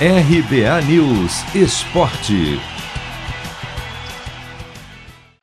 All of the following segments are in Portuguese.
RBA News Esporte.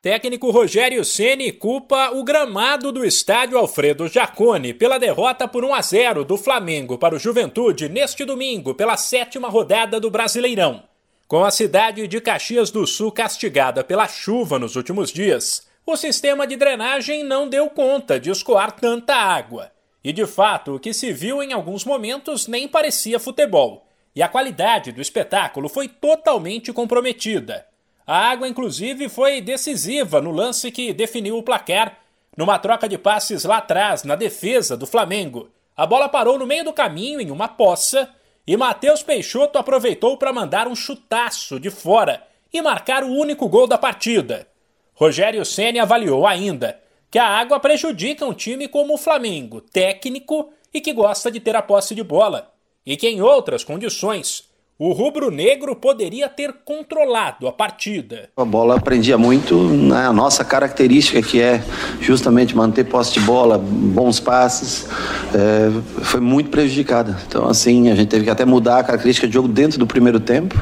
Técnico Rogério Ceni culpa o gramado do estádio Alfredo Jacone pela derrota por 1 a 0 do Flamengo para o Juventude neste domingo pela sétima rodada do Brasileirão. Com a cidade de Caxias do Sul castigada pela chuva nos últimos dias, o sistema de drenagem não deu conta de escoar tanta água. E de fato, o que se viu em alguns momentos nem parecia futebol. E a qualidade do espetáculo foi totalmente comprometida. A água, inclusive, foi decisiva no lance que definiu o placar. Numa troca de passes lá atrás, na defesa do Flamengo, a bola parou no meio do caminho em uma poça e Matheus Peixoto aproveitou para mandar um chutaço de fora e marcar o único gol da partida. Rogério Ceni avaliou ainda que a água prejudica um time como o Flamengo, técnico e que gosta de ter a posse de bola, e que em outras condições o rubro-negro poderia ter controlado a partida. A bola prendia muito né? nossa característica, que é justamente manter posse de bola, bons passes, é, foi muito prejudicada. Então, assim, a gente teve que até mudar a característica de jogo dentro do primeiro tempo,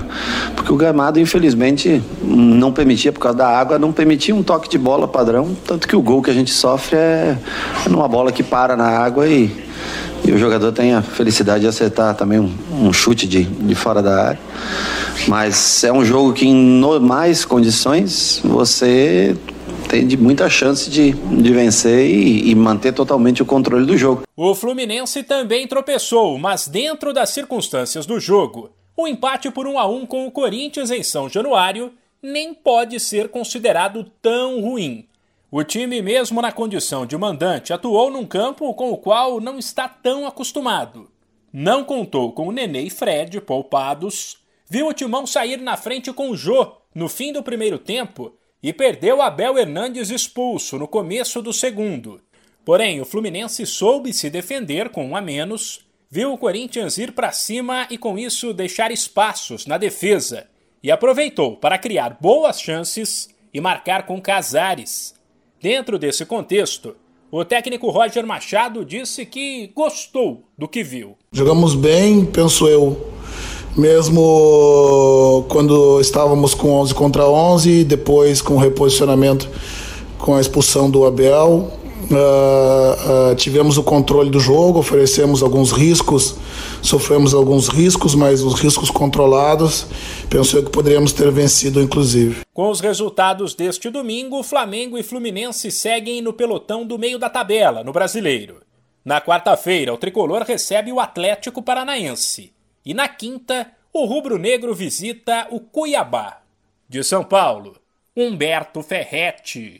porque o gramado, infelizmente, não permitia, por causa da água, não permitia um toque de bola padrão. Tanto que o gol que a gente sofre é numa bola que para na água e e o jogador tem a felicidade de acertar também um, um chute de, de fora da área. Mas é um jogo que em normais condições você tem de muita chance de, de vencer e, e, manter totalmente o controle do jogo. O Fluminense também tropeçou, mas dentro das circunstâncias do jogo, o empate por 1 a 1 com o Corinthians em São Januário nem pode ser considerado tão ruim. O time, mesmo na condição de mandante, atuou num campo com o qual não está tão acostumado. Não contou com o Nenê e Fred poupados, viu o Timão sair na frente com o Jô no fim do primeiro tempo e perdeu Abel Hernandes expulso no começo do segundo. Porém, o Fluminense soube se defender com um a menos, viu o Corinthians ir para cima e com isso deixar espaços na defesa e aproveitou para criar boas chances e marcar com Casares. Dentro desse contexto, o técnico Roger Machado disse que gostou do que viu. Jogamos bem, penso eu. Mesmo quando estávamos com 11 contra 11, depois com o reposicionamento com a expulsão do Abel, Uh, uh, tivemos o controle do jogo, oferecemos alguns riscos, sofremos alguns riscos, mas os riscos controlados, penso eu que poderíamos ter vencido, inclusive. Com os resultados deste domingo, Flamengo e Fluminense seguem no pelotão do meio da tabela, no Brasileiro. Na quarta-feira, o tricolor recebe o Atlético Paranaense. E na quinta, o rubro-negro visita o Cuiabá. De São Paulo, Humberto Ferretti.